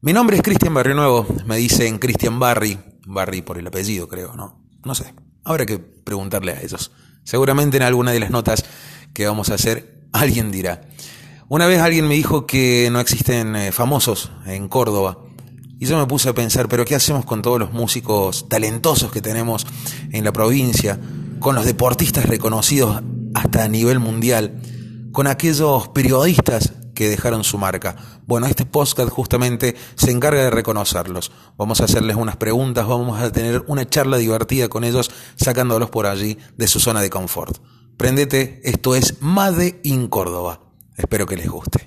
Mi nombre es Cristian Barrio Nuevo, me dicen Cristian Barry, Barry por el apellido creo, ¿no? No sé, habrá que preguntarle a ellos. Seguramente en alguna de las notas que vamos a hacer alguien dirá. Una vez alguien me dijo que no existen eh, famosos en Córdoba. Y yo me puse a pensar, pero ¿qué hacemos con todos los músicos talentosos que tenemos en la provincia? Con los deportistas reconocidos hasta a nivel mundial, con aquellos periodistas que dejaron su marca. Bueno, este podcast justamente se encarga de reconocerlos. Vamos a hacerles unas preguntas, vamos a tener una charla divertida con ellos, sacándolos por allí de su zona de confort. Prendete, esto es Made in Córdoba. Espero que les guste.